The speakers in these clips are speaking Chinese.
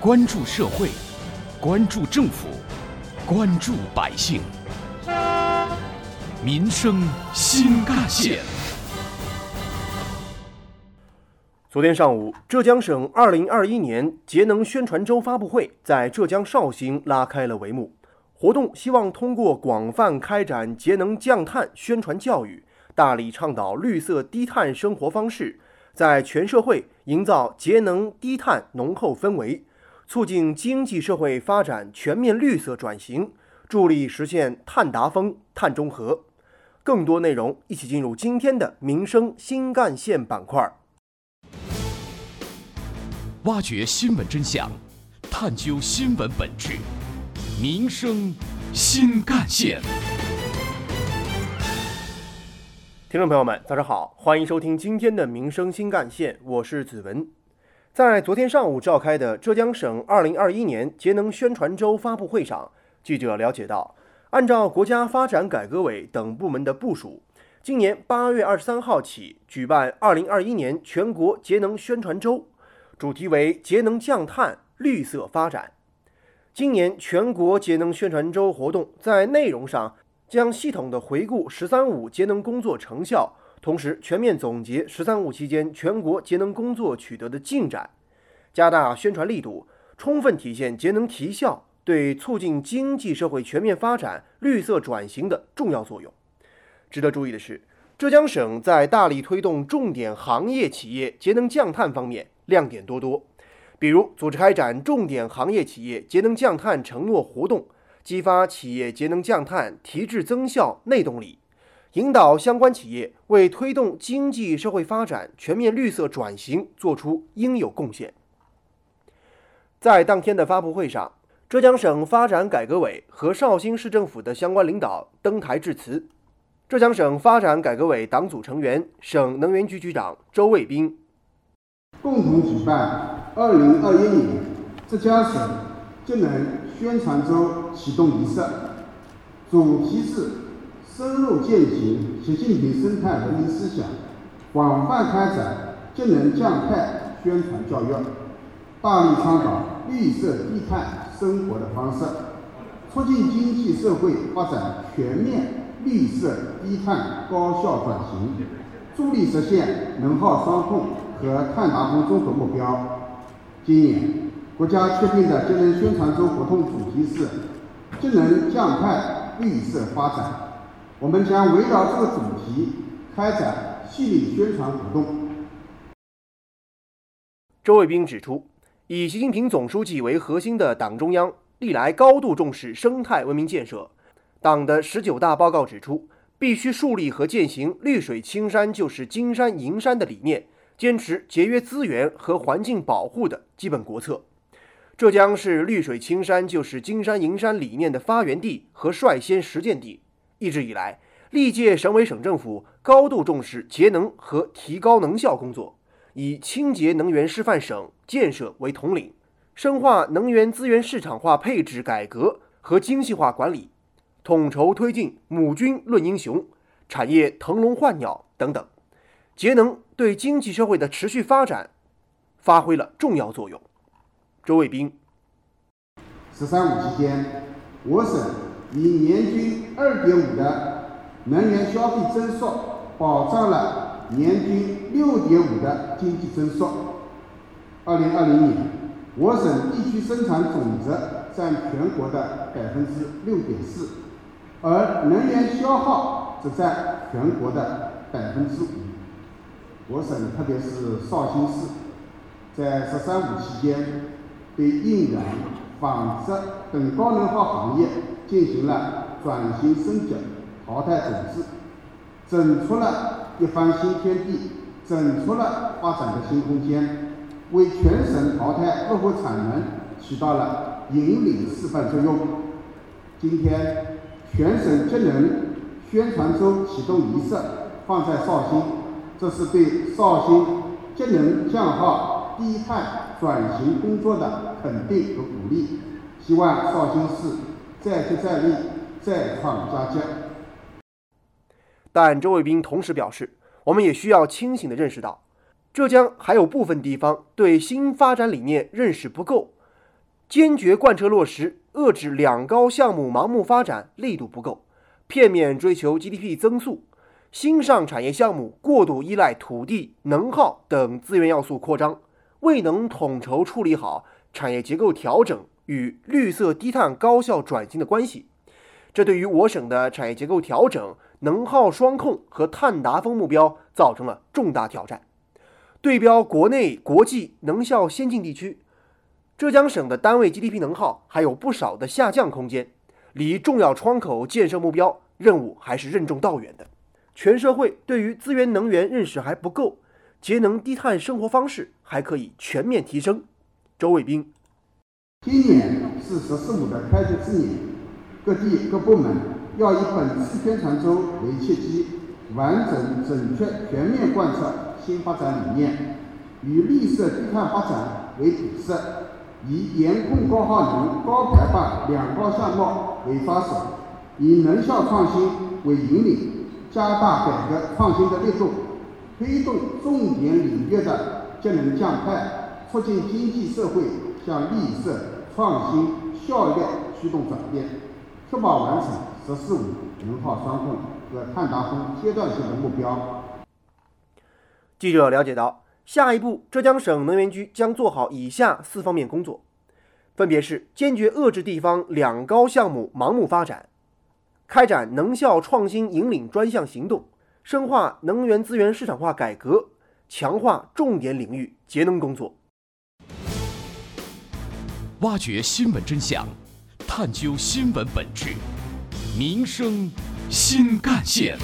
关注社会，关注政府，关注百姓，民生新干线。昨天上午，浙江省2021年节能宣传周发布会在浙江绍兴拉开了帷幕。活动希望通过广泛开展节能降碳宣传教育，大力倡导绿色低碳生活方式，在全社会营造节能低碳浓厚氛围，促进经济社会发展全面绿色转型，助力实现碳达峰、碳中和。更多内容，一起进入今天的民生新干线板块。挖掘新闻真相，探究新闻本质，民生新干线。听众朋友们，早上好，欢迎收听今天的民生新干线，我是子文。在昨天上午召开的浙江省2021年节能宣传周发布会上，记者了解到，按照国家发展改革委等部门的部署，今年8月23号起举办2021年全国节能宣传周。主题为节能降碳、绿色发展。今年全国节能宣传周活动在内容上将系统的回顾“十三五”节能工作成效，同时全面总结“十三五”期间全国节能工作取得的进展，加大宣传力度，充分体现节能提效对促进经济社会全面发展、绿色转型的重要作用。值得注意的是，浙江省在大力推动重点行业企业节能降碳方面。亮点多多，比如组织开展重点行业企业节能降碳承诺活动，激发企业节能降碳提质增效内动力，引导相关企业为推动经济社会发展全面绿色转型作出应有贡献。在当天的发布会上，浙江省发展改革委和绍兴市政府的相关领导登台致辞。浙江省发展改革委党组成员、省能源局局长周卫兵。共同举办2021年浙江省节能宣传周启动仪式，主题是深入践行习近平生态文明思想，广泛开展节能降碳宣传教育，大力倡导绿色低碳生活的方式，促进经济社会发展全面绿色低碳高效转型，助力实现能耗双控。和碳达峰综合目标。今年国家确定的节能宣传周活动主题是“节能降碳绿色发展”。我们将围绕这个主题开展系列宣传活动。周卫兵指出，以习近平总书记为核心的党中央历来高度重视生态文明建设。党的十九大报告指出，必须树立和践行“绿水青山就是金山银山”的理念。坚持节约资源和环境保护的基本国策。浙江是“绿水青山就是金山银山”理念的发源地和率先实践地。一直以来，历届省委省政府高度重视节能和提高能效工作，以清洁能源示范省建设为统领，深化能源资源市场化配置改革和精细化管理，统筹推进“母军论英雄”、产业腾笼换鸟等等。节能对经济社会的持续发展发挥了重要作用。周卫兵，十三五期间，我省以年均二点五的能源消费增速，保障了年均六点五的经济增速。二零二零年，我省地区生产总值占全国的百分之六点四，而能源消耗则占全国的百分之五。我省，特别是绍兴市，在“十三五”期间，对应燃、纺织等高能耗行业进行了转型升级、淘汰整治，整出了一番新天地，整出了发展的新空间，为全省淘汰落后产能起到了引领示范作用。今天，全省节能宣传周启动仪式放在绍兴。这是对绍兴节能降耗、低碳转型工作的肯定和鼓励，希望绍兴市再接再厉，再创佳绩。但周卫兵同时表示，我们也需要清醒地认识到，浙江还有部分地方对新发展理念认识不够，坚决贯彻落实遏制两高项目盲目发展力度不够，片面追求 GDP 增速，新上产业项目过度依赖土地、能耗等资源要素扩张，未能统筹处理好产业结构调整与绿色低碳高效转型的关系，这对于我省的产业结构调整、能耗双控和碳达峰目标造成了重大挑战。对标国内、国际能效先进地区。浙江省的单位 GDP 能耗还有不少的下降空间，离重要窗口建设目标任务还是任重道远的。全社会对于资源能源认识还不够，节能低碳生活方式还可以全面提升。周卫兵，今年是“十四五”的开局之年，各地各部门要以本次宣传周为契机，完整、准确、全面贯彻新发展理念，以绿色低碳发展为底色。以严控高耗能、高排放两高项目为抓手，以能效创新为引领，加大改革创新的力度，推动重点领域的节能降碳，促进经济社会向绿色、创新、效率驱动转变，确保完成“十四五”能耗双控和碳达峰阶段性的目标。记者了解到。下一步，浙江省能源局将做好以下四方面工作，分别是坚决遏制地方两高项目盲目发展，开展能效创新引领专项行动，深化能源资源市场化改革，强化重点领域节能工作，挖掘新闻真相，探究新闻本质，民生新干线。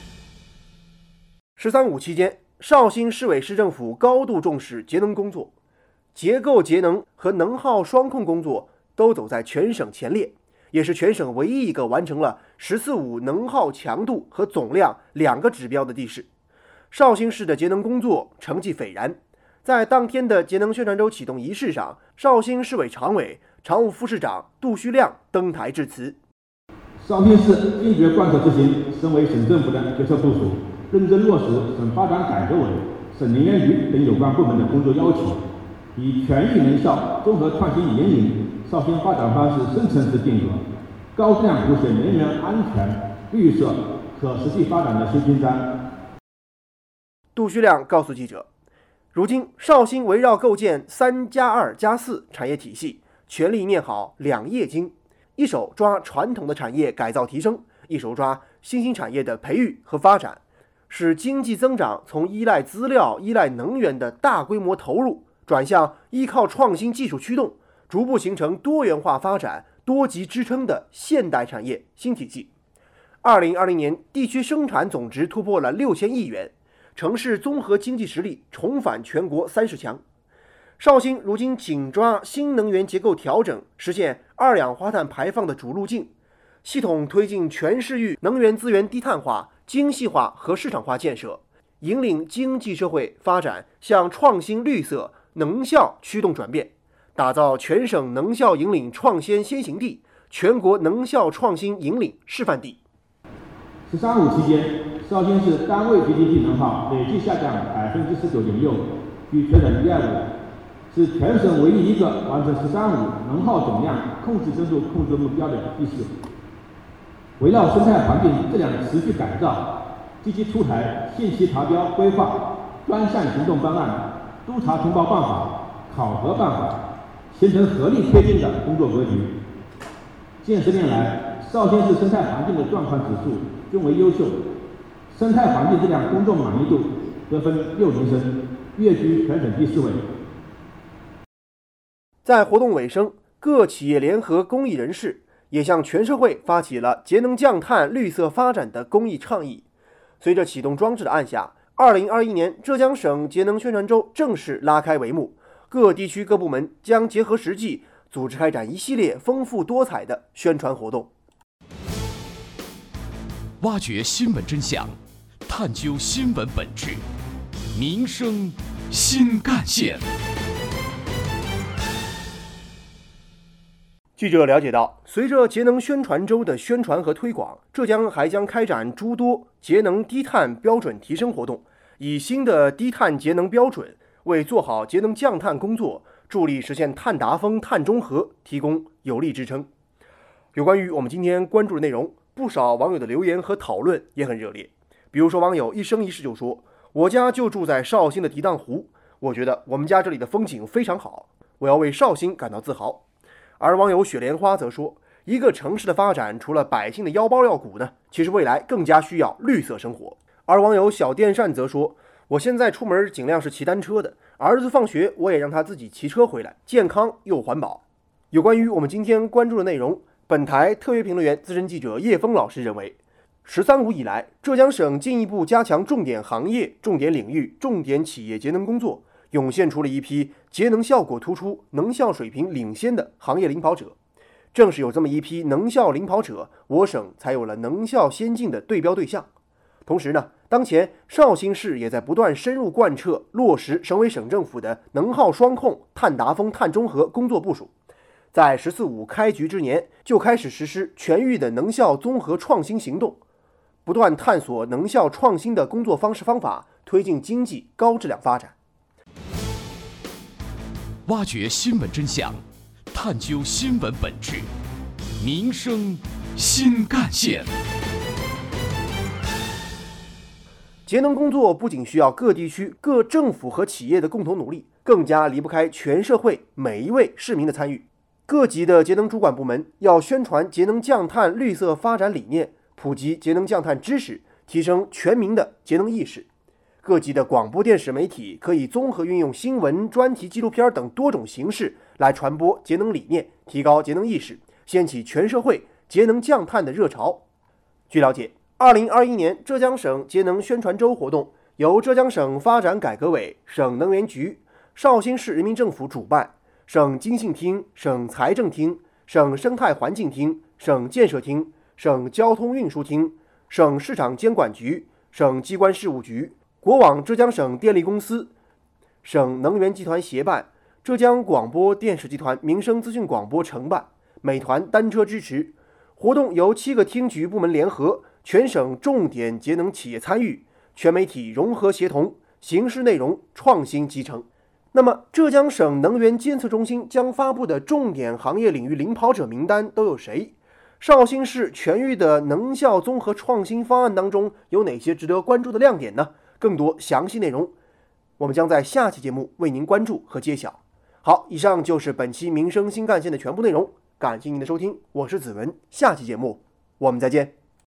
“十三五”期间，绍兴市委市政府高度重视节能工作，结构节能和能耗双控工作都走在全省前列，也是全省唯一一个完成了“十四五”能耗强度和总量两个指标的地市。绍兴市的节能工作成绩斐然。在当天的节能宣传周启动仪式上，绍兴市委常委、常务副市长杜旭亮登台致辞。绍兴市坚决贯彻执行省委省政府的决策部署。认真落实省发展改革委、省能源局等有关部门的工作要求，以全域能效、综合创新引领绍兴发展方式深层次变革高质量谱写能源安全、绿色、可持续发展的新篇章。杜旭亮告诉记者，如今绍兴围绕构建“三加二加四”产业体系，全力念好两业经，一手抓传统的产业改造提升，一手抓新兴产业的培育和发展。使经济增长从依赖资料、依赖能源的大规模投入，转向依靠创新技术驱动，逐步形成多元化发展、多级支撑的现代产业新体系。二零二零年，地区生产总值突破了六千亿元，城市综合经济实力重返全国三十强。绍兴如今紧抓新能源结构调整，实现二氧化碳排放的主路径，系统推进全市域能源资源低碳化。精细化和市场化建设，引领经济社会发展向创新、绿色、能效驱动转变，打造全省能效引领创先先行地、全国能效创新引领示范地。“十三五”期间，绍兴市单位 GDP 能耗累计下降百分之十九点六，居全省第二位，是全省唯一一个完成“十三五”能耗总量控制增速控制目标的地市。围绕生态环境质量持续改造，积极出台信息查标规划、专项行动方案、督查通报办法、考核办法，形成合力推进的工作格局。近十年来，绍兴市生态环境的状况指数均为优秀，生态环境质量公众满意度得分六名升，跃居全省第四位。在活动尾声，各企业联合公益人士。也向全社会发起了节能降碳、绿色发展的公益倡议。随着启动装置的按下，二零二一年浙江省节能宣传周正式拉开帷幕。各地区各部门将结合实际，组织开展一系列丰富多彩的宣传活动，挖掘新闻真相，探究新闻本质，民生新干线。记者了解到，随着节能宣传周的宣传和推广，浙江还将开展诸多节能低碳标准提升活动，以新的低碳节能标准为做好节能降碳工作助力实现碳达峰、碳中和提供有力支撑。有关于我们今天关注的内容，不少网友的留言和讨论也很热烈。比如说，网友一生一世就说：“我家就住在绍兴的涤荡湖，我觉得我们家这里的风景非常好，我要为绍兴感到自豪。”而网友雪莲花则说：“一个城市的发展，除了百姓的腰包要鼓呢，其实未来更加需要绿色生活。”而网友小电扇则说：“我现在出门尽量是骑单车的，儿子放学我也让他自己骑车回来，健康又环保。”有关于我们今天关注的内容，本台特约评论员、资深记者叶峰老师认为，“十三五”以来，浙江省进一步加强重点行业、重点领域、重点企业节能工作，涌现出了一批节能效果突出、能效水平领先的行业领跑者。正是有这么一批能效领跑者，我省才有了能效先进的对标对象。同时呢，当前绍兴市也在不断深入贯彻落实省委省政府的能耗双控、碳达峰、碳中和工作部署，在“十四五”开局之年就开始实施全域的能效综合创新行动，不断探索能效创新的工作方式方法，推进经济高质量发展。挖掘新闻真相，探究新闻本质，民生新干线。节能工作不仅需要各地区、各政府和企业的共同努力，更加离不开全社会每一位市民的参与。各级的节能主管部门要宣传节能降碳绿色发展理念，普及节能降碳知识，提升全民的节能意识。各级的广播电视媒体可以综合运用新闻、专题、纪录片等多种形式来传播节能理念，提高节能意识，掀起全社会节能降碳的热潮。据了解。二零二一年浙江省节能宣传周活动由浙江省发展改革委、省能源局、绍兴市人民政府主办，省经信厅、省财政厅、省生态环境厅、省建设厅、省交通运输厅、省市场监管局、省机关事务局、国网浙江省电力公司、省能源集团协办，浙江广播电视集团民生资讯广播承办，美团单车支持。活动由七个厅局部门联合。全省重点节能企业参与，全媒体融合协同，形式内容创新集成。那么，浙江省能源监测中心将发布的重点行业领域领跑者名单都有谁？绍兴市全域的能效综合创新方案当中有哪些值得关注的亮点呢？更多详细内容，我们将在下期节目为您关注和揭晓。好，以上就是本期民生新干线的全部内容，感谢您的收听，我是子文，下期节目我们再见。